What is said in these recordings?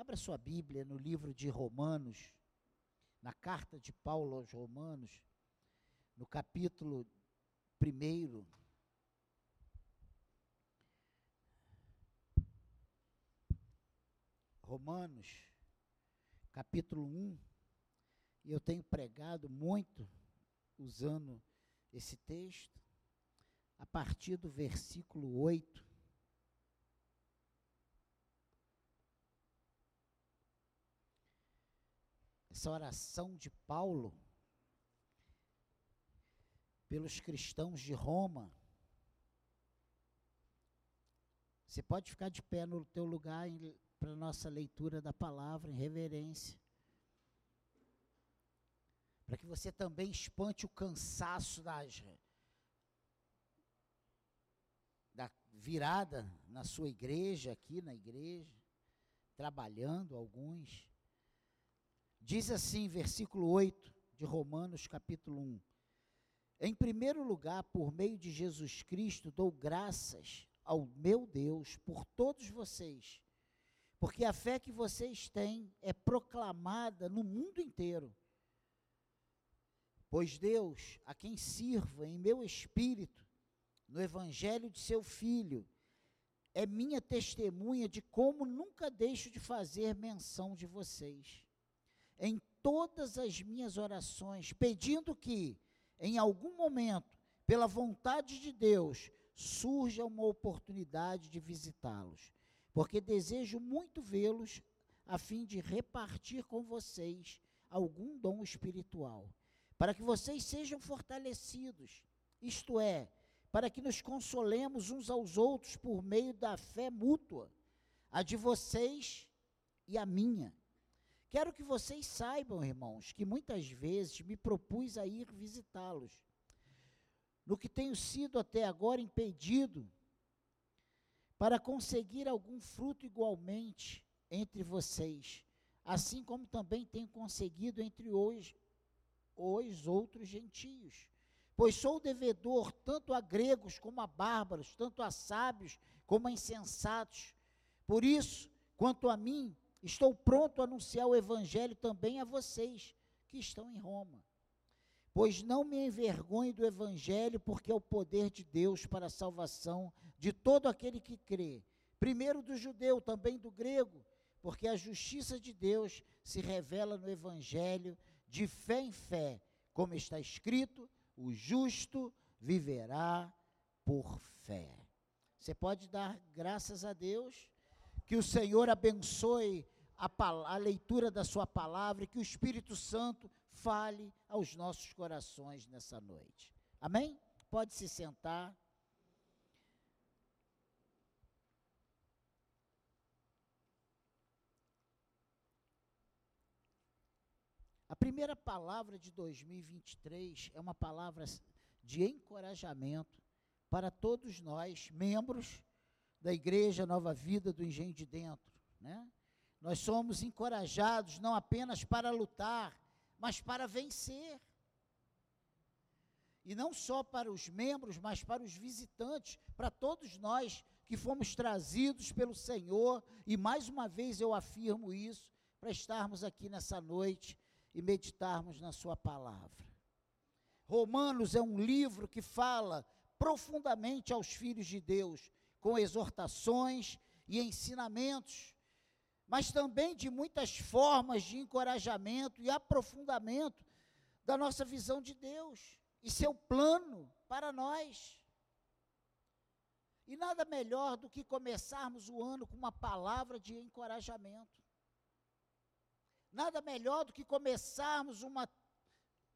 Abra sua Bíblia no livro de Romanos, na carta de Paulo aos Romanos, no capítulo 1. Romanos, capítulo 1, e eu tenho pregado muito usando esse texto, a partir do versículo 8. Essa oração de Paulo pelos cristãos de Roma. Você pode ficar de pé no teu lugar para nossa leitura da palavra em reverência. Para que você também espante o cansaço das, da virada na sua igreja, aqui na igreja, trabalhando alguns. Diz assim, versículo 8 de Romanos, capítulo 1. Em primeiro lugar, por meio de Jesus Cristo, dou graças ao meu Deus por todos vocês porque a fé que vocês têm é proclamada no mundo inteiro. Pois Deus, a quem sirvo em meu espírito, no evangelho de seu filho, é minha testemunha de como nunca deixo de fazer menção de vocês. Em todas as minhas orações, pedindo que, em algum momento, pela vontade de Deus, surja uma oportunidade de visitá-los porque desejo muito vê-los a fim de repartir com vocês algum dom espiritual, para que vocês sejam fortalecidos, isto é, para que nos consolemos uns aos outros por meio da fé mútua, a de vocês e a minha. Quero que vocês saibam, irmãos, que muitas vezes me propus a ir visitá-los, no que tenho sido até agora impedido para conseguir algum fruto igualmente entre vocês, assim como também tenho conseguido entre os, os outros gentios. Pois sou devedor tanto a gregos como a bárbaros, tanto a sábios como a insensatos. Por isso, quanto a mim, estou pronto a anunciar o evangelho também a vocês que estão em Roma. Pois não me envergonhe do evangelho, porque é o poder de Deus para a salvação de todo aquele que crê, primeiro do judeu, também do grego, porque a justiça de Deus se revela no Evangelho de fé em fé, como está escrito: o justo viverá por fé. Você pode dar graças a Deus, que o Senhor abençoe a, a leitura da Sua palavra e que o Espírito Santo fale aos nossos corações nessa noite. Amém? Pode se sentar. A primeira palavra de 2023 é uma palavra de encorajamento para todos nós, membros da Igreja Nova Vida do Engenho de Dentro. Né? Nós somos encorajados não apenas para lutar, mas para vencer. E não só para os membros, mas para os visitantes, para todos nós que fomos trazidos pelo Senhor, e mais uma vez eu afirmo isso, para estarmos aqui nessa noite e meditarmos na Sua palavra. Romanos é um livro que fala profundamente aos filhos de Deus, com exortações e ensinamentos, mas também de muitas formas de encorajamento e aprofundamento da nossa visão de Deus e seu plano para nós. E nada melhor do que começarmos o ano com uma palavra de encorajamento. Nada melhor do que começarmos uma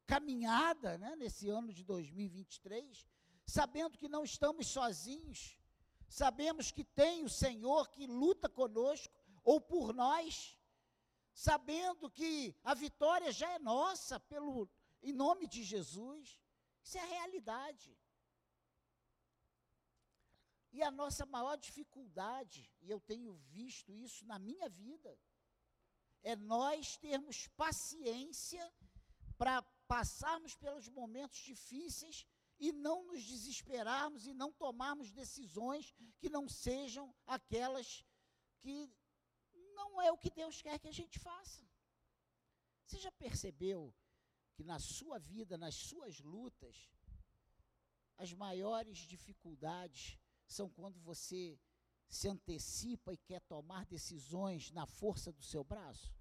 caminhada né, nesse ano de 2023, sabendo que não estamos sozinhos, sabemos que tem o Senhor que luta conosco ou por nós, sabendo que a vitória já é nossa pelo em nome de Jesus. Isso é a realidade. E a nossa maior dificuldade, e eu tenho visto isso na minha vida, é nós termos paciência para passarmos pelos momentos difíceis e não nos desesperarmos e não tomarmos decisões que não sejam aquelas que não é o que Deus quer que a gente faça. Você já percebeu que na sua vida, nas suas lutas, as maiores dificuldades são quando você se antecipa e quer tomar decisões na força do seu braço?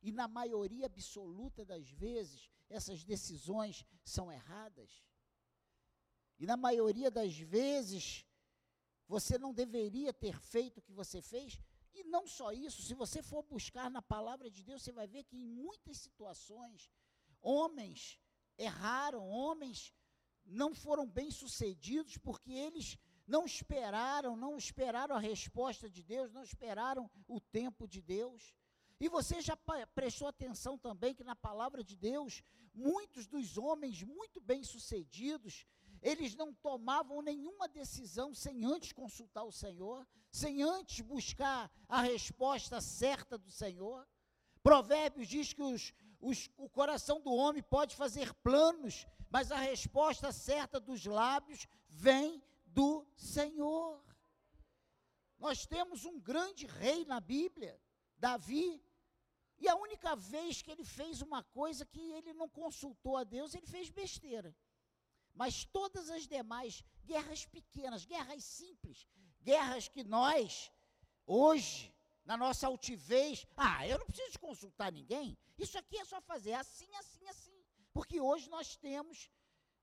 E na maioria absoluta das vezes, essas decisões são erradas. E na maioria das vezes, você não deveria ter feito o que você fez. E não só isso, se você for buscar na palavra de Deus, você vai ver que em muitas situações, homens erraram, homens não foram bem-sucedidos porque eles não esperaram, não esperaram a resposta de Deus, não esperaram o tempo de Deus. E você já prestou atenção também que na palavra de Deus, muitos dos homens muito bem-sucedidos, eles não tomavam nenhuma decisão sem antes consultar o Senhor, sem antes buscar a resposta certa do Senhor. Provérbios diz que os, os, o coração do homem pode fazer planos, mas a resposta certa dos lábios vem do Senhor. Nós temos um grande rei na Bíblia, Davi, e a única vez que ele fez uma coisa que ele não consultou a Deus, ele fez besteira. Mas todas as demais guerras pequenas, guerras simples, guerras que nós, hoje, na nossa altivez, ah, eu não preciso consultar ninguém, isso aqui é só fazer assim, assim, assim. Porque hoje nós temos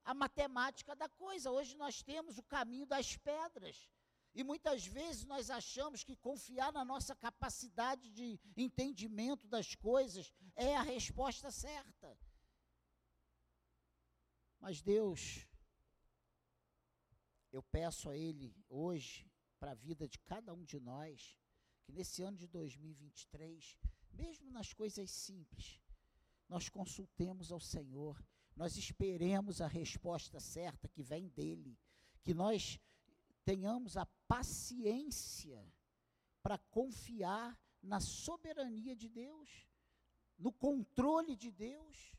a matemática da coisa, hoje nós temos o caminho das pedras. E muitas vezes nós achamos que confiar na nossa capacidade de entendimento das coisas é a resposta certa. Mas Deus, eu peço a Ele hoje, para a vida de cada um de nós, que nesse ano de 2023, mesmo nas coisas simples, nós consultemos ao Senhor, nós esperemos a resposta certa que vem dEle, que nós tenhamos a paciência para confiar na soberania de Deus, no controle de Deus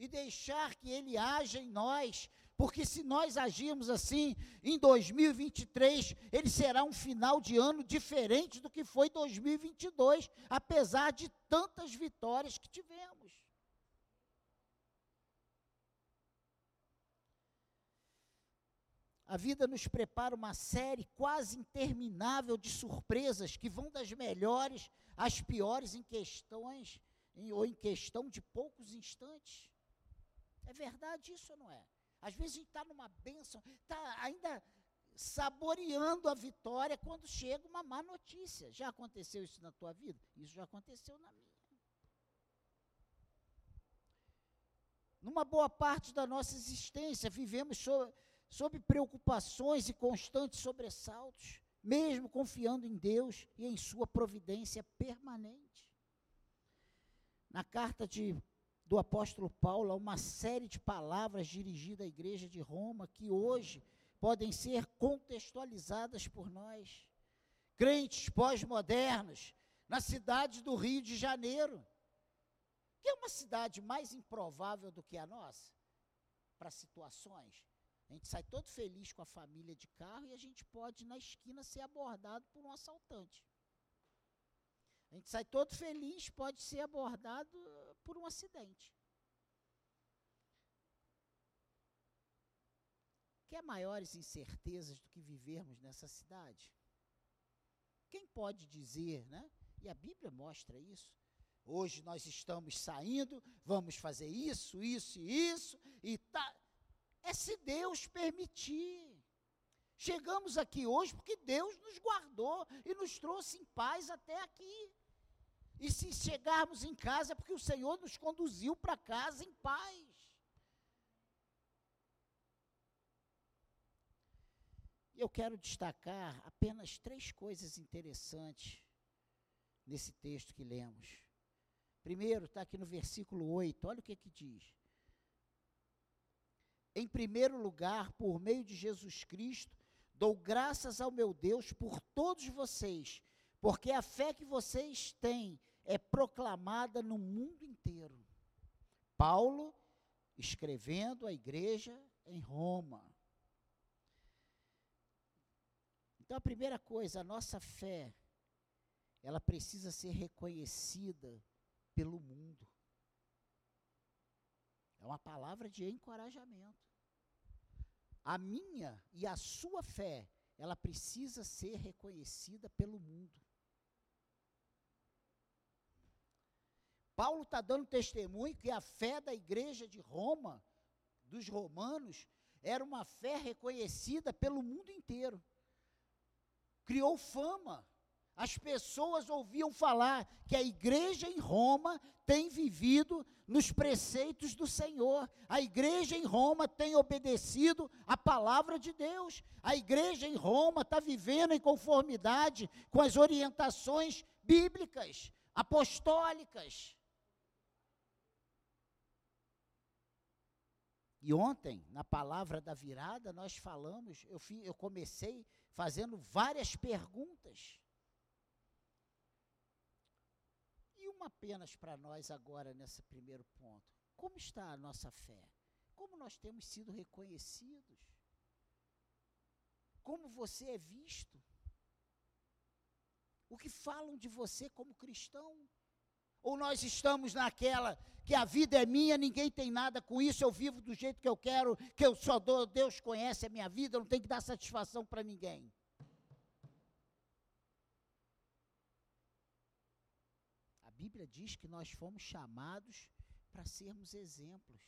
e deixar que Ele haja em nós, porque se nós agirmos assim em 2023, ele será um final de ano diferente do que foi 2022, apesar de tantas vitórias que tivemos. A vida nos prepara uma série quase interminável de surpresas que vão das melhores às piores em questões em, ou em questão de poucos instantes. É verdade isso ou não é? Às vezes a gente está numa bênção, está ainda saboreando a vitória quando chega uma má notícia. Já aconteceu isso na tua vida? Isso já aconteceu na minha. Numa boa parte da nossa existência, vivemos sobre sob preocupações e constantes sobressaltos, mesmo confiando em Deus e em sua providência permanente. Na carta de, do apóstolo Paulo, há uma série de palavras dirigidas à igreja de Roma que hoje podem ser contextualizadas por nós. Crentes pós-modernos, na cidade do Rio de Janeiro, que é uma cidade mais improvável do que a nossa, para situações a gente sai todo feliz com a família de carro e a gente pode, na esquina, ser abordado por um assaltante. A gente sai todo feliz, pode ser abordado por um acidente. Quer maiores incertezas do que vivermos nessa cidade? Quem pode dizer, né? E a Bíblia mostra isso. Hoje nós estamos saindo, vamos fazer isso, isso e isso, e tá é se Deus permitir. Chegamos aqui hoje porque Deus nos guardou e nos trouxe em paz até aqui. E se chegarmos em casa é porque o Senhor nos conduziu para casa em paz. Eu quero destacar apenas três coisas interessantes nesse texto que lemos. Primeiro, está aqui no versículo 8, olha o que, que diz em primeiro lugar, por meio de Jesus Cristo, dou graças ao meu Deus por todos vocês, porque a fé que vocês têm é proclamada no mundo inteiro. Paulo escrevendo à igreja em Roma. Então, a primeira coisa, a nossa fé ela precisa ser reconhecida pelo mundo. É uma palavra de encorajamento. A minha e a sua fé, ela precisa ser reconhecida pelo mundo. Paulo está dando testemunho que a fé da igreja de Roma, dos romanos, era uma fé reconhecida pelo mundo inteiro. Criou fama. As pessoas ouviam falar que a igreja em Roma tem vivido nos preceitos do Senhor. A igreja em Roma tem obedecido a palavra de Deus. A igreja em Roma está vivendo em conformidade com as orientações bíblicas, apostólicas. E ontem, na palavra da virada, nós falamos, eu, fui, eu comecei fazendo várias perguntas. E uma apenas para nós agora, nesse primeiro ponto. Como está a nossa fé? Como nós temos sido reconhecidos? Como você é visto? O que falam de você como cristão? Ou nós estamos naquela que a vida é minha, ninguém tem nada com isso, eu vivo do jeito que eu quero, que eu só dou, Deus conhece a minha vida, eu não tenho que dar satisfação para ninguém. A Bíblia diz que nós fomos chamados para sermos exemplos.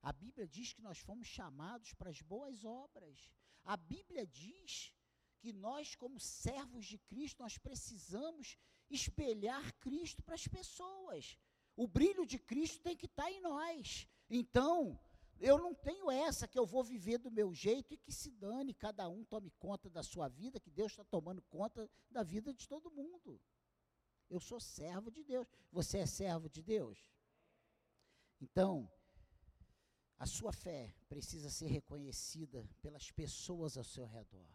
A Bíblia diz que nós fomos chamados para as boas obras. A Bíblia diz que nós, como servos de Cristo, nós precisamos espelhar Cristo para as pessoas. O brilho de Cristo tem que estar tá em nós. Então, eu não tenho essa que eu vou viver do meu jeito e que se dane, cada um tome conta da sua vida, que Deus está tomando conta da vida de todo mundo. Eu sou servo de Deus. Você é servo de Deus? Então, a sua fé precisa ser reconhecida pelas pessoas ao seu redor.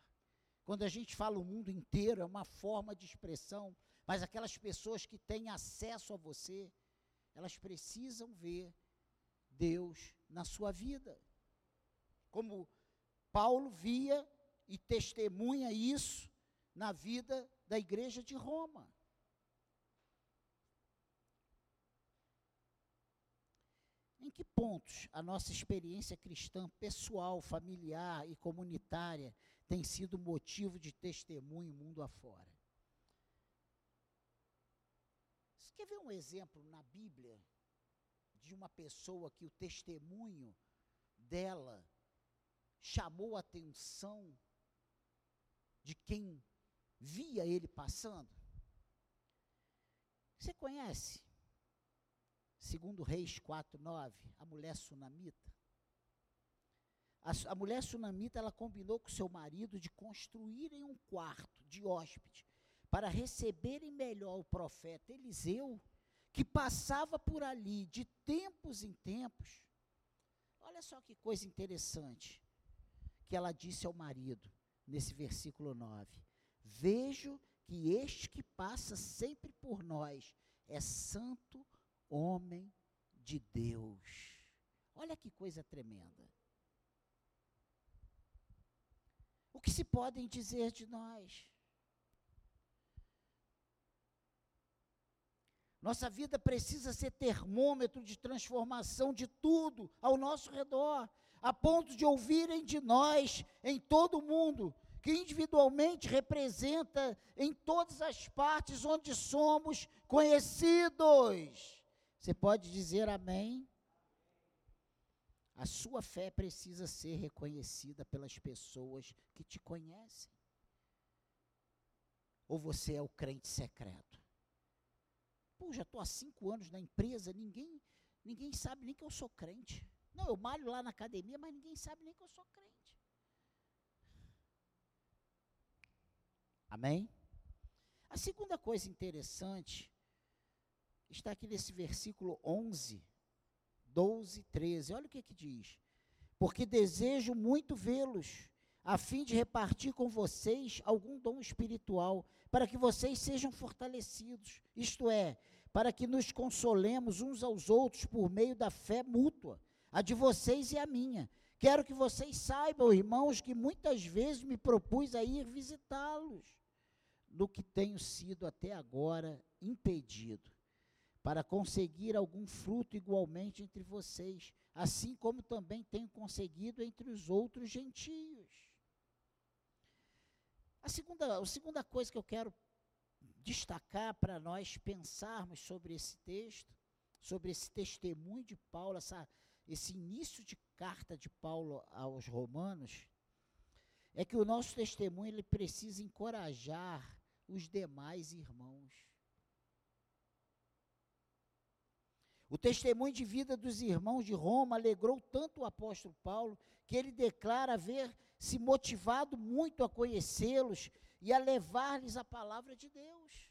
Quando a gente fala o mundo inteiro, é uma forma de expressão mas aquelas pessoas que têm acesso a você, elas precisam ver Deus na sua vida. Como Paulo via e testemunha isso na vida da igreja de Roma. Em que pontos a nossa experiência cristã pessoal, familiar e comunitária tem sido motivo de testemunho mundo afora? Quer ver um exemplo na Bíblia de uma pessoa que o testemunho dela chamou a atenção de quem via ele passando? Você conhece? Segundo Reis 4:9, a mulher sunamita. A, a mulher sunamita ela combinou com seu marido de construírem um quarto de hóspede para receberem melhor o profeta Eliseu, que passava por ali de tempos em tempos. Olha só que coisa interessante que ela disse ao marido, nesse versículo 9: Vejo que este que passa sempre por nós é santo homem de Deus. Olha que coisa tremenda. O que se podem dizer de nós? Nossa vida precisa ser termômetro de transformação de tudo ao nosso redor, a ponto de ouvirem de nós em todo o mundo, que individualmente representa em todas as partes onde somos conhecidos. Você pode dizer amém? A sua fé precisa ser reconhecida pelas pessoas que te conhecem. Ou você é o crente secreto? Pô, já estou há cinco anos na empresa, ninguém, ninguém sabe nem que eu sou crente. Não, eu malho lá na academia, mas ninguém sabe nem que eu sou crente. Amém? A segunda coisa interessante está aqui nesse versículo 11, 12, 13. Olha o que que diz. Porque desejo muito vê-los, a fim de repartir com vocês algum dom espiritual, para que vocês sejam fortalecidos. Isto é, para que nos consolemos uns aos outros por meio da fé mútua, a de vocês e a minha. Quero que vocês saibam, irmãos, que muitas vezes me propus a ir visitá-los. no que tenho sido até agora impedido, para conseguir algum fruto igualmente entre vocês, assim como também tenho conseguido entre os outros gentios. A segunda, a segunda coisa que eu quero destacar para nós pensarmos sobre esse texto, sobre esse testemunho de Paulo, essa, esse início de carta de Paulo aos Romanos, é que o nosso testemunho ele precisa encorajar os demais irmãos. O testemunho de vida dos irmãos de Roma alegrou tanto o apóstolo Paulo que ele declara haver se motivado muito a conhecê-los e a levar-lhes a palavra de Deus.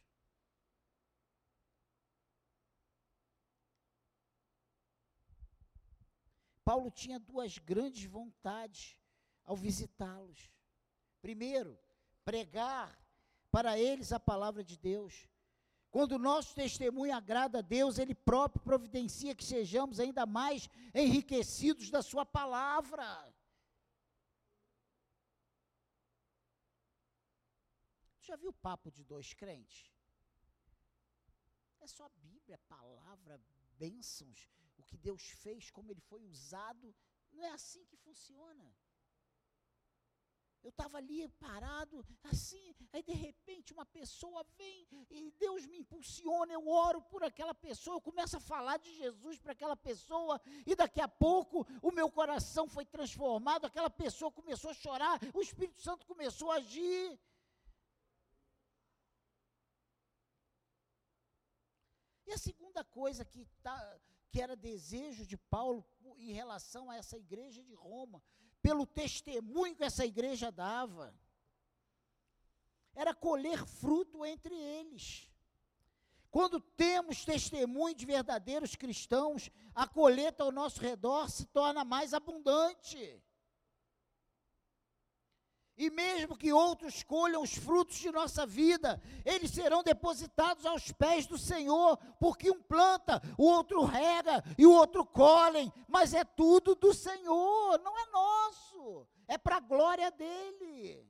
Paulo tinha duas grandes vontades ao visitá-los. Primeiro, pregar para eles a palavra de Deus. Quando o nosso testemunho agrada a Deus, Ele próprio providencia que sejamos ainda mais enriquecidos da Sua palavra. Já viu o papo de dois crentes? É só Bíblia, palavra, bênçãos, o que Deus fez, como Ele foi usado. Não é assim que funciona. Eu estava ali parado, assim, aí de repente uma pessoa vem e Deus me impulsiona, eu oro por aquela pessoa, eu começo a falar de Jesus para aquela pessoa, e daqui a pouco o meu coração foi transformado, aquela pessoa começou a chorar, o Espírito Santo começou a agir. E a segunda coisa que, tá, que era desejo de Paulo em relação a essa igreja de Roma, pelo testemunho que essa igreja dava, era colher fruto entre eles. Quando temos testemunho de verdadeiros cristãos, a colheita ao nosso redor se torna mais abundante. E mesmo que outros colham os frutos de nossa vida, eles serão depositados aos pés do Senhor, porque um planta, o outro rega e o outro colhem, mas é tudo do Senhor, não é nosso, é para a glória dele.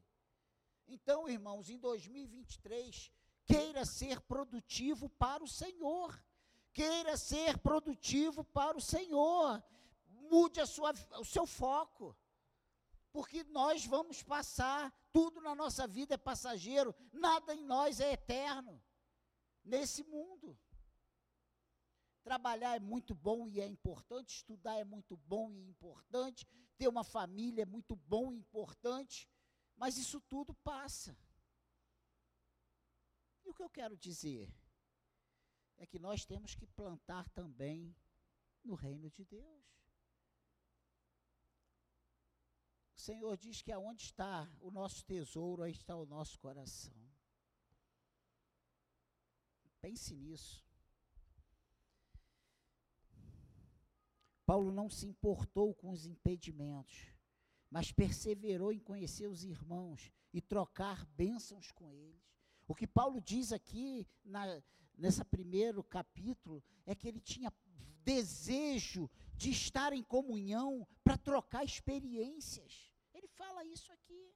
Então, irmãos, em 2023, queira ser produtivo para o Senhor, queira ser produtivo para o Senhor, mude a sua, o seu foco porque nós vamos passar, tudo na nossa vida é passageiro, nada em nós é eterno, nesse mundo. Trabalhar é muito bom e é importante, estudar é muito bom e importante, ter uma família é muito bom e importante, mas isso tudo passa. E o que eu quero dizer é que nós temos que plantar também no reino de Deus. O Senhor diz que aonde está o nosso tesouro, aí está o nosso coração. Pense nisso. Paulo não se importou com os impedimentos, mas perseverou em conhecer os irmãos e trocar bênçãos com eles. O que Paulo diz aqui na, nesse primeiro capítulo é que ele tinha desejo de estar em comunhão para trocar experiências fala isso aqui.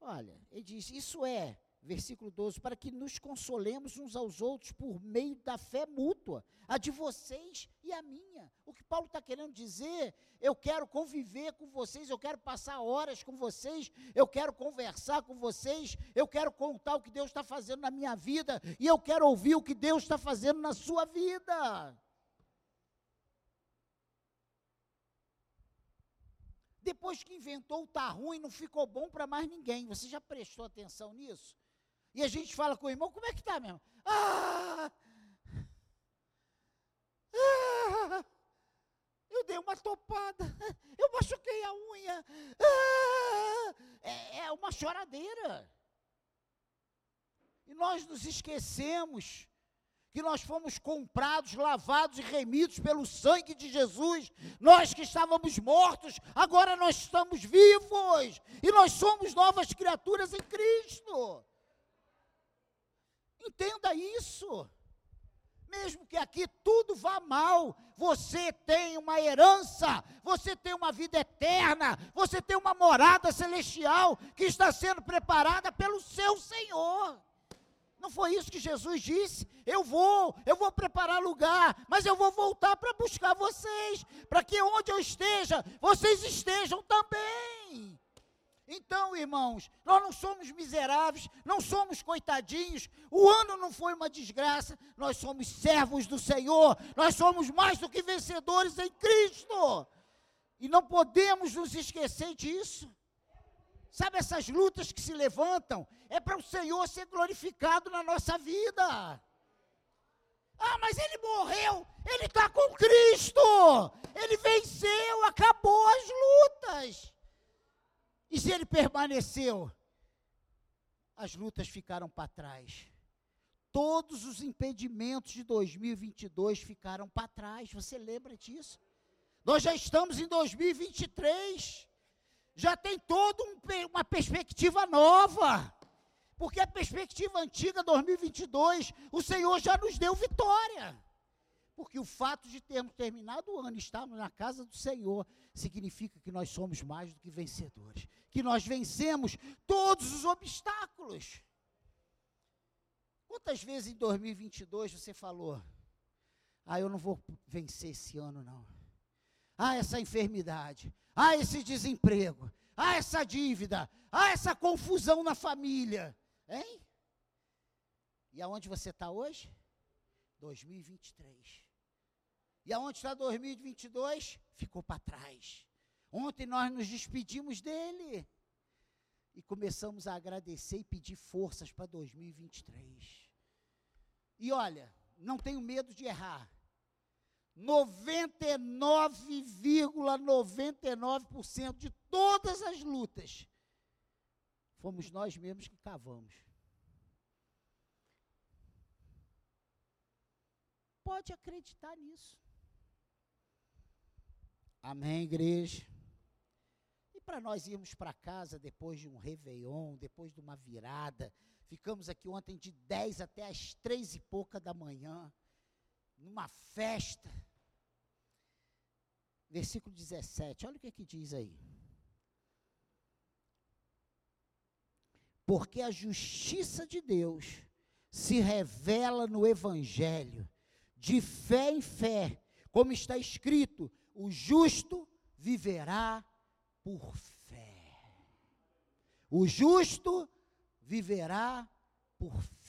Olha, ele diz: Isso é, versículo 12, para que nos consolemos uns aos outros por meio da fé mútua, a de vocês e a minha. O que Paulo está querendo dizer, eu quero conviver com vocês, eu quero passar horas com vocês, eu quero conversar com vocês, eu quero contar o que Deus está fazendo na minha vida e eu quero ouvir o que Deus está fazendo na sua vida. Depois que inventou, tá ruim, não ficou bom para mais ninguém. Você já prestou atenção nisso? E a gente fala com o irmão, como é que tá mesmo? Ah! ah eu dei uma topada, eu machuquei a unha. Ah, é, é uma choradeira. E nós nos esquecemos que nós fomos comprados, lavados e remidos pelo sangue de Jesus. Nós que estávamos mortos, agora nós estamos vivos. E nós somos novas criaturas em Cristo. Entenda isso. mesmo que aqui tudo vá mal, você tem uma herança, você tem uma vida eterna, você tem uma morada celestial que está sendo preparada pelo seu Senhor. Não foi isso que Jesus disse? Eu vou, eu vou preparar lugar, mas eu vou voltar para buscar vocês, para que onde eu esteja, vocês estejam também. Então, irmãos, nós não somos miseráveis, não somos coitadinhos, o ano não foi uma desgraça, nós somos servos do Senhor, nós somos mais do que vencedores em Cristo, e não podemos nos esquecer disso. Sabe essas lutas que se levantam? É para o Senhor ser glorificado na nossa vida. Ah, mas ele morreu, ele está com Cristo, ele venceu, acabou as lutas. E se ele permaneceu, as lutas ficaram para trás. Todos os impedimentos de 2022 ficaram para trás. Você lembra disso? Nós já estamos em 2023. Já tem toda um, uma perspectiva nova. Porque a perspectiva antiga 2022, o Senhor já nos deu vitória. Porque o fato de termos terminado o ano e estarmos na casa do Senhor significa que nós somos mais do que vencedores, que nós vencemos todos os obstáculos. Quantas vezes em 2022 você falou: "Ah, eu não vou vencer esse ano não. Ah, essa enfermidade, ah, esse desemprego, ah, essa dívida, ah, essa confusão na família". Hein? E aonde você está hoje? 2023. E aonde está 2022? Ficou para trás. Ontem nós nos despedimos dele. E começamos a agradecer e pedir forças para 2023. E olha, não tenho medo de errar. 99,99% ,99 de todas as lutas fomos nós mesmos que cavamos. pode acreditar nisso. Amém, igreja? E para nós irmos para casa depois de um Réveillon, depois de uma virada, ficamos aqui ontem de 10 até as três e pouca da manhã, numa festa. Versículo 17, olha o que, é que diz aí. Porque a justiça de Deus se revela no Evangelho de fé em fé, como está escrito: o justo viverá por fé. O justo viverá por fé.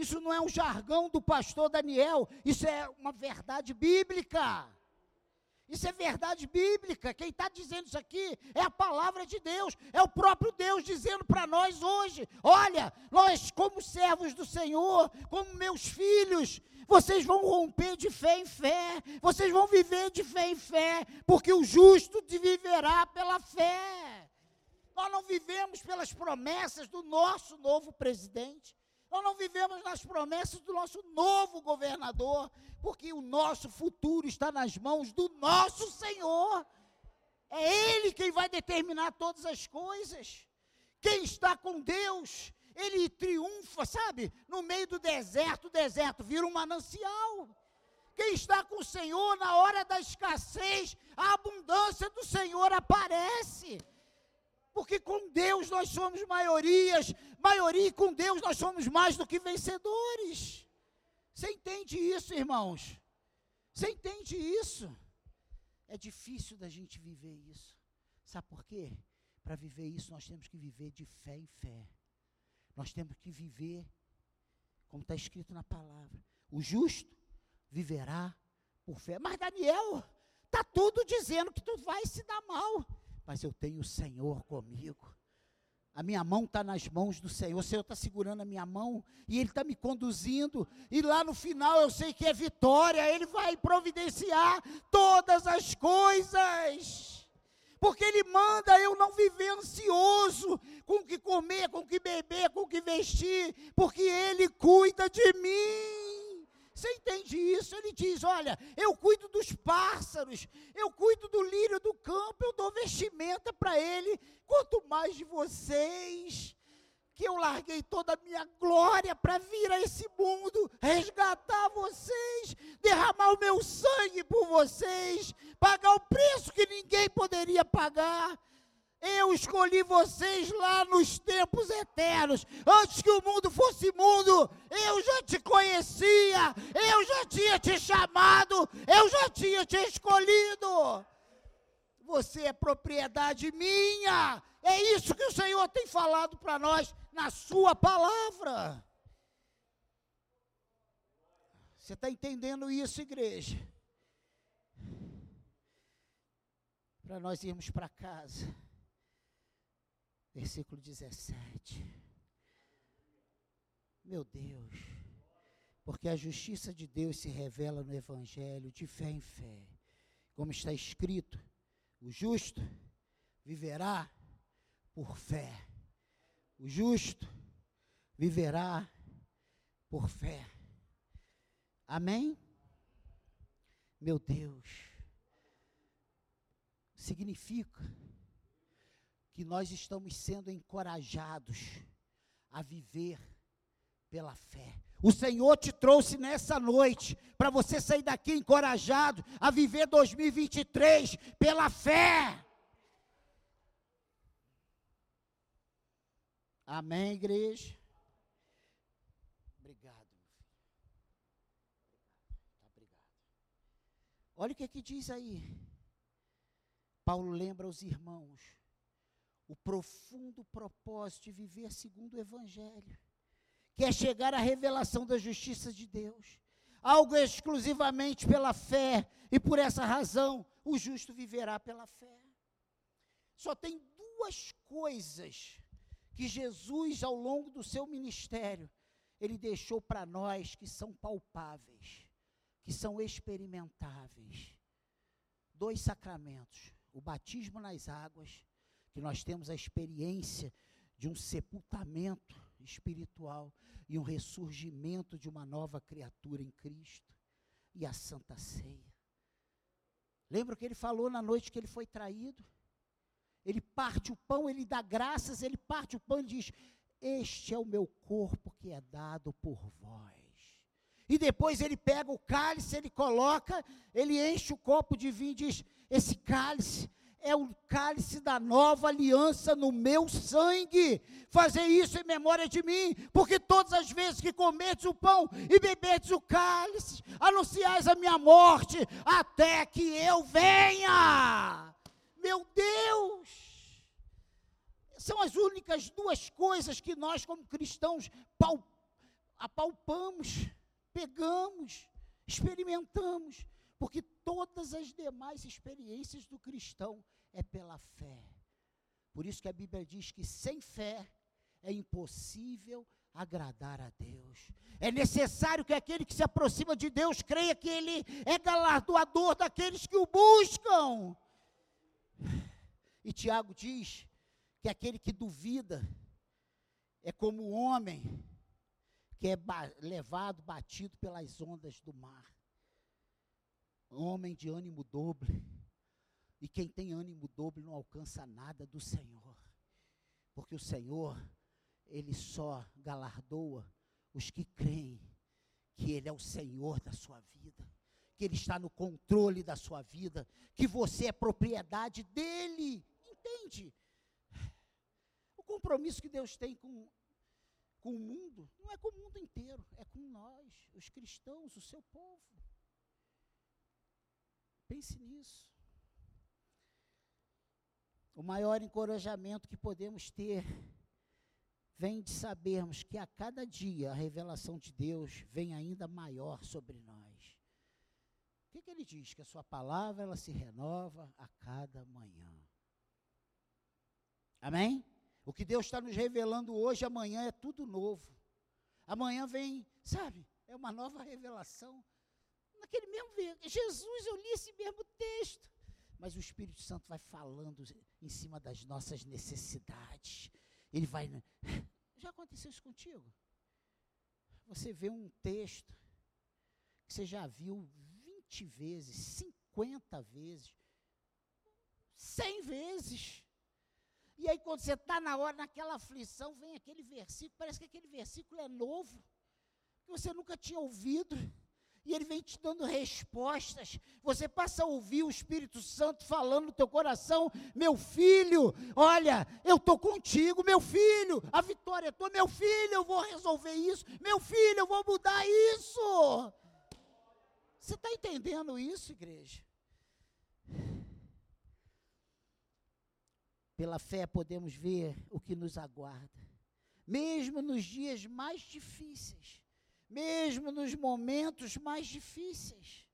Isso não é um jargão do pastor Daniel, isso é uma verdade bíblica. Isso é verdade bíblica. Quem está dizendo isso aqui é a palavra de Deus, é o próprio Deus dizendo para nós hoje: olha, nós, como servos do Senhor, como meus filhos, vocês vão romper de fé em fé, vocês vão viver de fé em fé, porque o justo viverá pela fé. Nós não vivemos pelas promessas do nosso novo presidente, nós não vivemos nas promessas do nosso novo governador, porque o nosso futuro está nas mãos do nosso Senhor. É Ele quem vai determinar todas as coisas. Quem está com Deus, ele triunfa, sabe? No meio do deserto, o deserto vira um manancial. Quem está com o Senhor na hora da escassez, a abundância do Senhor aparece. Porque com Deus nós somos maiorias, maioria e com Deus nós somos mais do que vencedores. Você entende isso, irmãos? Você entende isso? É difícil da gente viver isso. Sabe por quê? Para viver isso, nós temos que viver de fé em fé. Nós temos que viver, como está escrito na palavra: o justo viverá por fé. Mas, Daniel, está tudo dizendo que tu vai se dar mal mas eu tenho o Senhor comigo. A minha mão está nas mãos do Senhor. O Senhor está segurando a minha mão e Ele está me conduzindo. E lá no final eu sei que é vitória. Ele vai providenciar todas as coisas. Porque Ele manda eu não viver ansioso com o que comer, com o que beber, com o que vestir. Porque Ele cuida de mim. Você entende isso? Ele diz: Olha, eu cuido dos pássaros, eu cuido do lírio do campo, eu dou vestimenta para ele. Quanto mais de vocês, que eu larguei toda a minha glória para vir a esse mundo resgatar vocês meu sangue por vocês, pagar o preço que ninguém poderia pagar. Eu escolhi vocês lá nos tempos eternos. Antes que o mundo fosse mundo, eu já te conhecia. Eu já tinha te chamado. Eu já tinha te escolhido. Você é propriedade minha. É isso que o Senhor tem falado para nós na Sua palavra. Você está entendendo isso, igreja? Para nós irmos para casa versículo 17. Meu Deus, porque a justiça de Deus se revela no Evangelho de fé em fé, como está escrito: o justo viverá por fé. O justo viverá por fé. Amém? Meu Deus, significa que nós estamos sendo encorajados a viver pela fé. O Senhor te trouxe nessa noite para você sair daqui encorajado a viver 2023 pela fé. Amém, igreja? Obrigado, meu filho. Tá, obrigado. Olha o que, que diz aí. Paulo lembra os irmãos o profundo propósito de viver segundo o Evangelho, que é chegar à revelação da justiça de Deus, algo exclusivamente pela fé, e por essa razão o justo viverá pela fé. Só tem duas coisas que Jesus, ao longo do seu ministério, ele deixou para nós que são palpáveis, que são experimentáveis. Dois sacramentos: o batismo nas águas que nós temos a experiência de um sepultamento espiritual e um ressurgimento de uma nova criatura em Cristo e a Santa Ceia. Lembra que ele falou na noite que ele foi traído? Ele parte o pão, ele dá graças, ele parte o pão e diz: Este é o meu corpo que é dado por vós. E depois ele pega o cálice, ele coloca, ele enche o copo de vinho e diz: Esse cálice é o cálice da nova aliança no meu sangue. Fazer isso em memória de mim, porque todas as vezes que cometes o pão e bebedes o cálice, anunciais a minha morte até que eu venha. Meu Deus! São as únicas duas coisas que nós, como cristãos, apalpamos, pegamos, experimentamos porque todas as demais experiências do cristão é pela fé. Por isso que a Bíblia diz que sem fé é impossível agradar a Deus. É necessário que aquele que se aproxima de Deus creia que Ele é galardoador daqueles que o buscam. E Tiago diz que aquele que duvida é como o homem que é levado, batido pelas ondas do mar homem de ânimo doble. E quem tem ânimo doble não alcança nada do Senhor. Porque o Senhor, Ele só galardoa os que creem que Ele é o Senhor da sua vida, que Ele está no controle da sua vida, que você é propriedade dEle. Entende? O compromisso que Deus tem com, com o mundo não é com o mundo inteiro, é com nós, os cristãos, o seu povo. Pense nisso. O maior encorajamento que podemos ter vem de sabermos que a cada dia a revelação de Deus vem ainda maior sobre nós. O que, que ele diz? Que a sua palavra ela se renova a cada manhã. Amém? O que Deus está nos revelando hoje, amanhã é tudo novo. Amanhã vem, sabe, é uma nova revelação naquele mesmo Jesus, eu li esse mesmo texto. Mas o Espírito Santo vai falando em cima das nossas necessidades. Ele vai. Né? Já aconteceu isso contigo? Você vê um texto que você já viu 20 vezes, 50 vezes, 100 vezes. E aí, quando você está na hora, naquela aflição, vem aquele versículo, parece que aquele versículo é novo, que você nunca tinha ouvido. E ele vem te dando respostas. Você passa a ouvir o Espírito Santo falando no teu coração: meu filho, olha, eu estou contigo, meu filho, a vitória é tua, meu filho, eu vou resolver isso, meu filho, eu vou mudar isso. Você está entendendo isso, igreja? Pela fé podemos ver o que nos aguarda, mesmo nos dias mais difíceis mesmo nos momentos mais difíceis.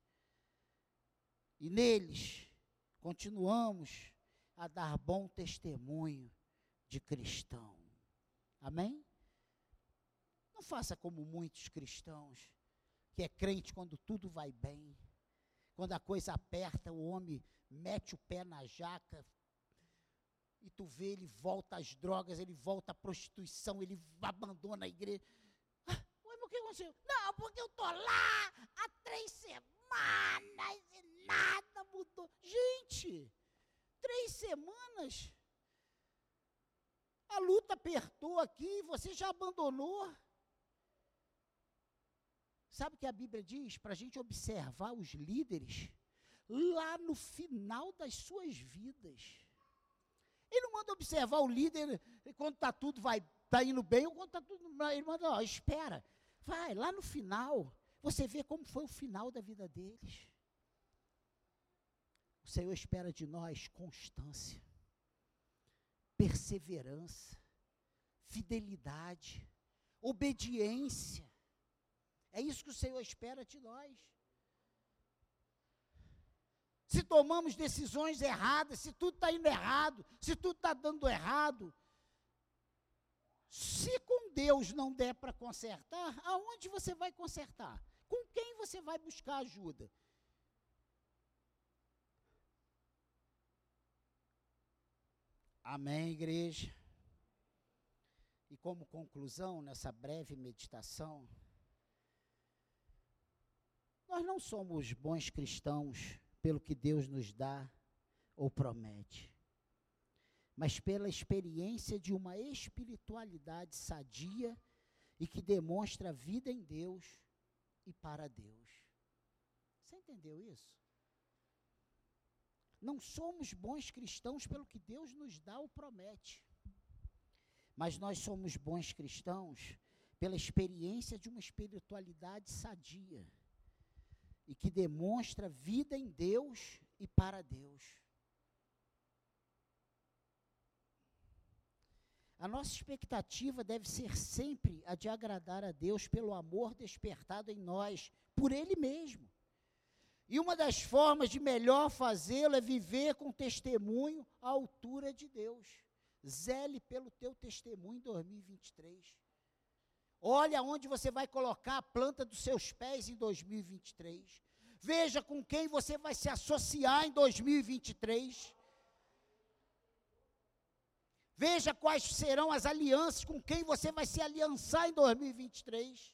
E neles continuamos a dar bom testemunho de cristão. Amém? Não faça como muitos cristãos, que é crente quando tudo vai bem. Quando a coisa aperta, o homem mete o pé na jaca, e tu vê, ele volta às drogas, ele volta à prostituição, ele abandona a igreja que aconteceu? Não, porque eu tô lá há três semanas e nada mudou. Gente, três semanas. A luta apertou aqui, você já abandonou. Sabe o que a Bíblia diz? Para a gente observar os líderes lá no final das suas vidas. Ele não manda observar o líder quando está tudo vai tá indo bem ou quando está tudo. Ele manda, ó, espera. Vai, lá no final, você vê como foi o final da vida deles. O Senhor espera de nós constância, perseverança, fidelidade, obediência. É isso que o Senhor espera de nós. Se tomamos decisões erradas, se tudo está indo errado, se tudo está dando errado, Deus não der para consertar, aonde você vai consertar? Com quem você vai buscar ajuda? Amém, igreja? E como conclusão nessa breve meditação, nós não somos bons cristãos pelo que Deus nos dá ou promete mas pela experiência de uma espiritualidade sadia e que demonstra vida em Deus e para Deus. Você entendeu isso? Não somos bons cristãos pelo que Deus nos dá ou promete, mas nós somos bons cristãos pela experiência de uma espiritualidade sadia e que demonstra vida em Deus e para Deus. A nossa expectativa deve ser sempre a de agradar a Deus pelo amor despertado em nós, por Ele mesmo. E uma das formas de melhor fazê-lo é viver com testemunho à altura de Deus. Zele pelo teu testemunho em 2023. Olha onde você vai colocar a planta dos seus pés em 2023. Veja com quem você vai se associar em 2023. Veja quais serão as alianças com quem você vai se aliançar em 2023.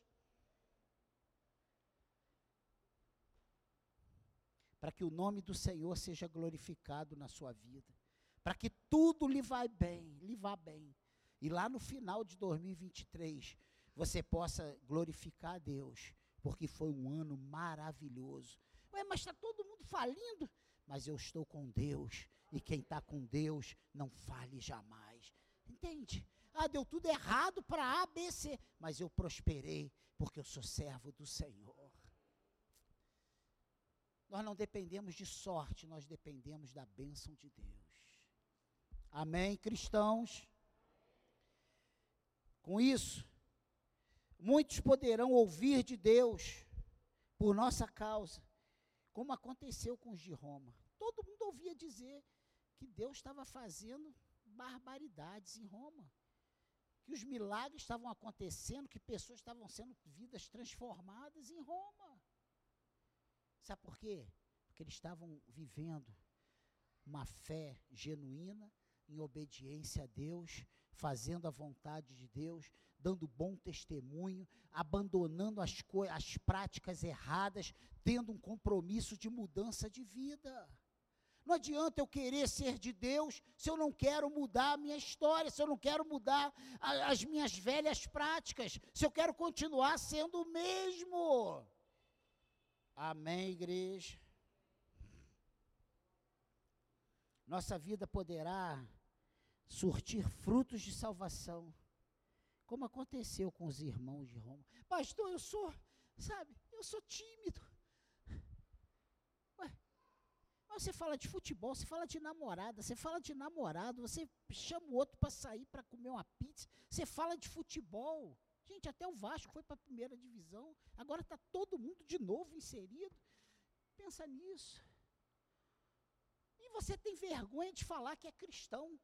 Para que o nome do Senhor seja glorificado na sua vida. Para que tudo lhe vá bem, lhe vá bem. E lá no final de 2023, você possa glorificar a Deus, porque foi um ano maravilhoso. Ué, mas está todo mundo falindo. Mas eu estou com Deus, e quem está com Deus não fale jamais. Entende? Ah, deu tudo errado para A, B, C, mas eu prosperei porque eu sou servo do Senhor. Nós não dependemos de sorte, nós dependemos da bênção de Deus. Amém, cristãos? Com isso, muitos poderão ouvir de Deus por nossa causa, como aconteceu com os de Roma. Todo mundo ouvia dizer que Deus estava fazendo barbaridades em Roma. Que os milagres estavam acontecendo, que pessoas estavam sendo vidas transformadas em Roma. Sabe por quê? Porque eles estavam vivendo uma fé genuína, em obediência a Deus, fazendo a vontade de Deus, dando bom testemunho, abandonando as, as práticas erradas, tendo um compromisso de mudança de vida. Não adianta eu querer ser de Deus se eu não quero mudar a minha história, se eu não quero mudar a, as minhas velhas práticas, se eu quero continuar sendo o mesmo. Amém, igreja. Nossa vida poderá surtir frutos de salvação, como aconteceu com os irmãos de Roma. Pastor, eu sou, sabe, eu sou tímido. Ué, você fala de futebol, você fala de namorada, você fala de namorado, você chama o outro para sair para comer uma pizza, você fala de futebol. Gente, até o Vasco foi para a primeira divisão, agora está todo mundo de novo inserido. Pensa nisso. E você tem vergonha de falar que é cristão.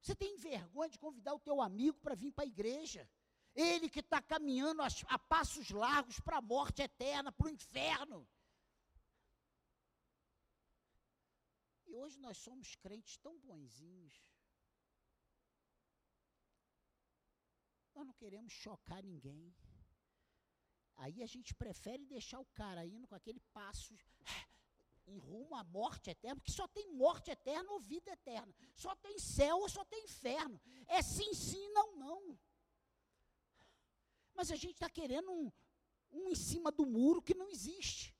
Você tem vergonha de convidar o teu amigo para vir para a igreja. Ele que está caminhando a, a passos largos para a morte eterna, para o inferno. E hoje nós somos crentes tão bonzinhos. Nós não queremos chocar ninguém. Aí a gente prefere deixar o cara indo com aquele passo em rumo à morte eterna, porque só tem morte eterna ou vida eterna. Só tem céu ou só tem inferno. É sim, sim, não, não. Mas a gente está querendo um, um em cima do muro que não existe.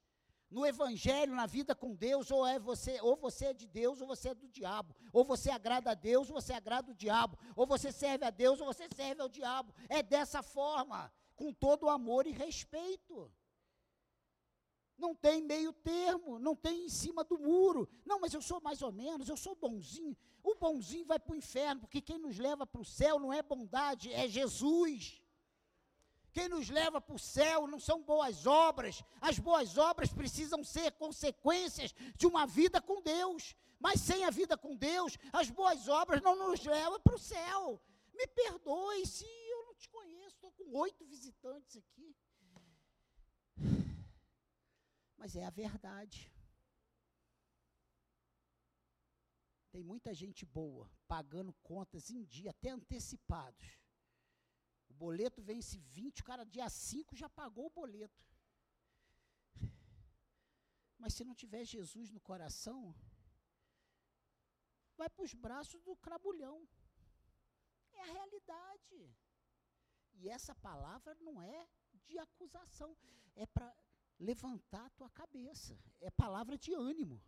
No evangelho, na vida com Deus, ou é você, ou você é de Deus, ou você é do diabo. Ou você agrada a Deus, ou você agrada o diabo. Ou você serve a Deus, ou você serve ao diabo. É dessa forma, com todo amor e respeito. Não tem meio termo, não tem em cima do muro. Não, mas eu sou mais ou menos, eu sou bonzinho. O bonzinho vai para o inferno, porque quem nos leva para o céu não é bondade, é Jesus. Quem nos leva para o céu não são boas obras. As boas obras precisam ser consequências de uma vida com Deus. Mas sem a vida com Deus, as boas obras não nos levam para o céu. Me perdoe se eu não te conheço, estou com oito visitantes aqui. Mas é a verdade. Tem muita gente boa pagando contas em dia, até antecipados o boleto vence 20, o cara dia 5 já pagou o boleto. Mas se não tiver Jesus no coração, vai para os braços do crabulhão. É a realidade. E essa palavra não é de acusação, é para levantar a tua cabeça. É palavra de ânimo.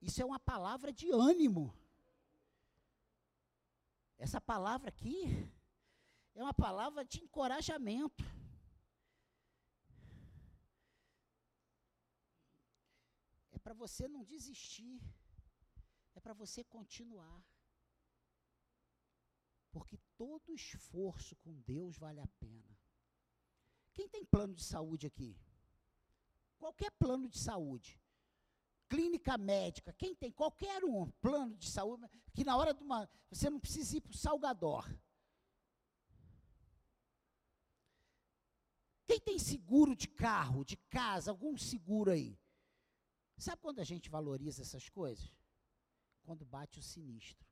Isso é uma palavra de ânimo. Essa palavra aqui é uma palavra de encorajamento. É para você não desistir. É para você continuar. Porque todo esforço com Deus vale a pena. Quem tem plano de saúde aqui? Qualquer plano de saúde. Clínica médica, quem tem qualquer um plano de saúde, que na hora de uma. Você não precisa ir para o Salgador. Quem tem seguro de carro, de casa, algum seguro aí? Sabe quando a gente valoriza essas coisas? Quando bate o sinistro.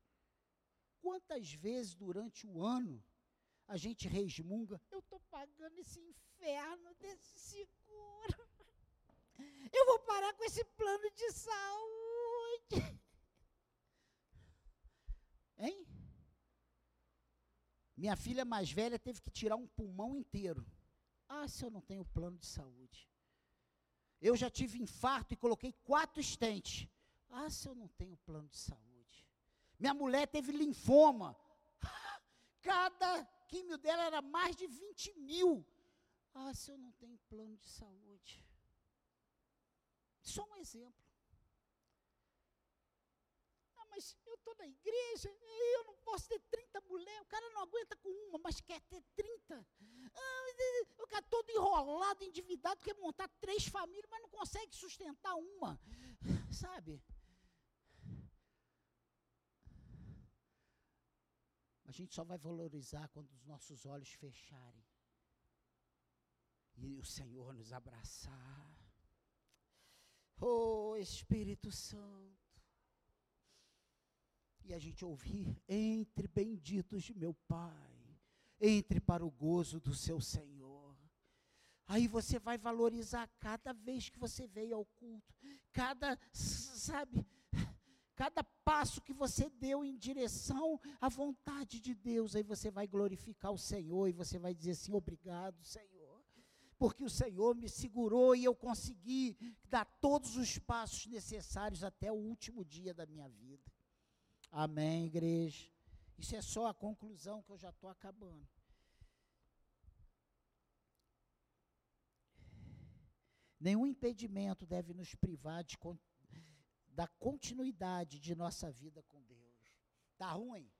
Quantas vezes durante o ano a gente resmunga, eu estou pagando esse inferno desse seguro. Eu vou parar com esse plano de saúde. Hein? Minha filha mais velha teve que tirar um pulmão inteiro. Ah, se eu não tenho plano de saúde. Eu já tive infarto e coloquei quatro estentes. Ah, se eu não tenho plano de saúde. Minha mulher teve linfoma. Cada químio dela era mais de 20 mil. Ah, se eu não tenho plano de saúde. Só um exemplo mas eu estou na igreja, eu não posso ter 30 mulheres, o cara não aguenta com uma, mas quer ter 30. Ah, o cara todo enrolado, endividado, quer montar três famílias, mas não consegue sustentar uma. Sabe? A gente só vai valorizar quando os nossos olhos fecharem. E o Senhor nos abraçar. Oh Espírito Santo e a gente ouvir: entre benditos de meu Pai, entre para o gozo do seu Senhor. Aí você vai valorizar cada vez que você veio ao culto, cada, sabe, cada passo que você deu em direção à vontade de Deus, aí você vai glorificar o Senhor e você vai dizer assim: obrigado, Senhor, porque o Senhor me segurou e eu consegui dar todos os passos necessários até o último dia da minha vida. Amém, igreja. Isso é só a conclusão que eu já estou acabando. Nenhum impedimento deve nos privar de, da continuidade de nossa vida com Deus. Tá ruim?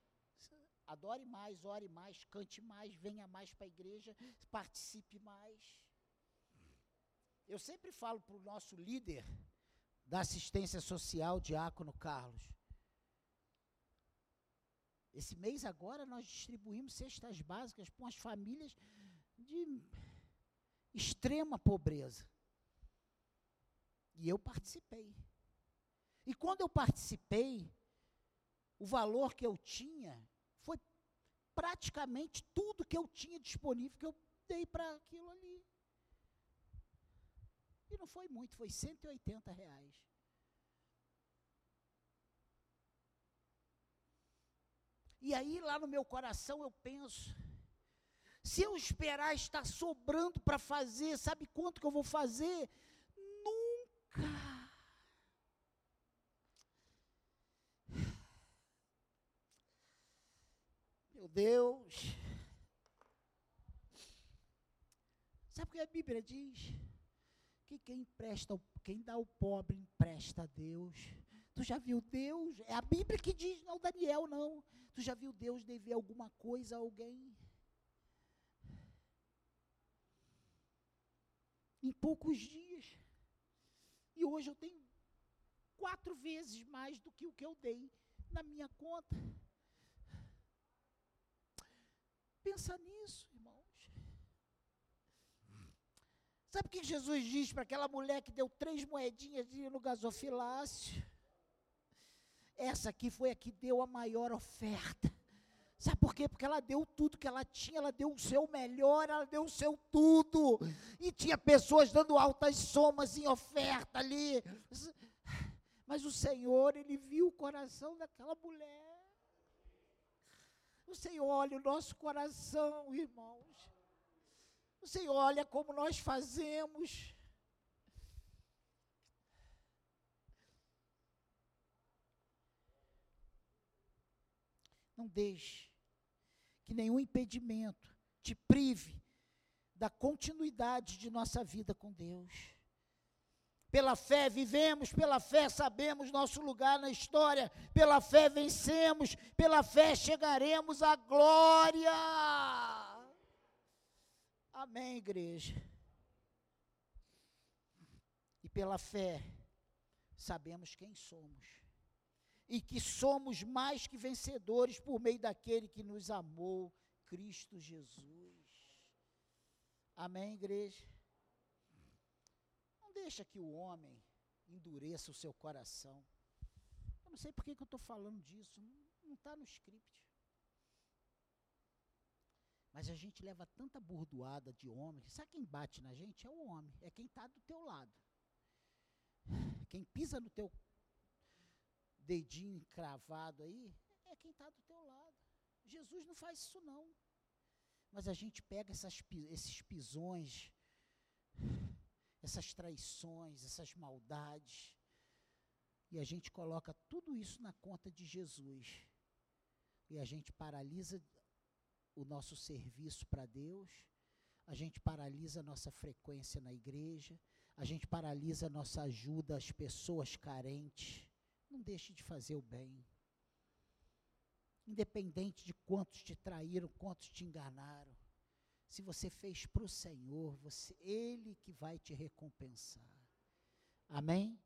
Adore mais, ore mais, cante mais, venha mais para a igreja, participe mais. Eu sempre falo para o nosso líder da assistência social, Diácono Carlos. Esse mês agora nós distribuímos cestas básicas para umas famílias de extrema pobreza. E eu participei. E quando eu participei, o valor que eu tinha foi praticamente tudo que eu tinha disponível que eu dei para aquilo ali. E não foi muito, foi 180 reais. E aí, lá no meu coração, eu penso: se eu esperar estar sobrando para fazer, sabe quanto que eu vou fazer? Meu Deus. Sabe o que a Bíblia diz? Que quem empresta, quem dá ao pobre empresta a Deus. Tu já viu Deus? É a Bíblia que diz, não Daniel, não. Tu já viu Deus dever alguma coisa a alguém? Em poucos dias. E hoje eu tenho quatro vezes mais do que o que eu dei na minha conta. Pensa nisso, irmãos. Sabe o que Jesus diz para aquela mulher que deu três moedinhas no gasofilácio? Essa aqui foi a que deu a maior oferta. Sabe por quê? Porque ela deu tudo que ela tinha, ela deu o seu melhor, ela deu o seu tudo. E tinha pessoas dando altas somas em oferta ali. Mas o Senhor, Ele viu o coração daquela mulher. O Senhor olha o nosso coração, irmãos. O Senhor olha como nós fazemos. Não deixe que nenhum impedimento te prive da continuidade de nossa vida com Deus. Pela fé vivemos, pela fé sabemos nosso lugar na história, pela fé vencemos, pela fé chegaremos à glória. Amém, igreja. E pela fé sabemos quem somos e que somos mais que vencedores por meio daquele que nos amou, Cristo Jesus. Amém, igreja? Não deixa que o homem endureça o seu coração. Eu não sei por que, eu estou falando disso, não está no script. Mas a gente leva tanta burdoada de homem. Sabe quem bate na gente? É o homem, é quem está do teu lado. Quem pisa no teu dedinho cravado aí, é quem está do teu lado. Jesus não faz isso não. Mas a gente pega essas, esses pisões, essas traições, essas maldades, e a gente coloca tudo isso na conta de Jesus. E a gente paralisa o nosso serviço para Deus, a gente paralisa a nossa frequência na igreja, a gente paralisa a nossa ajuda às pessoas carentes. Não deixe de fazer o bem. Independente de quantos te traíram, quantos te enganaram. Se você fez para o Senhor, você, Ele que vai te recompensar. Amém?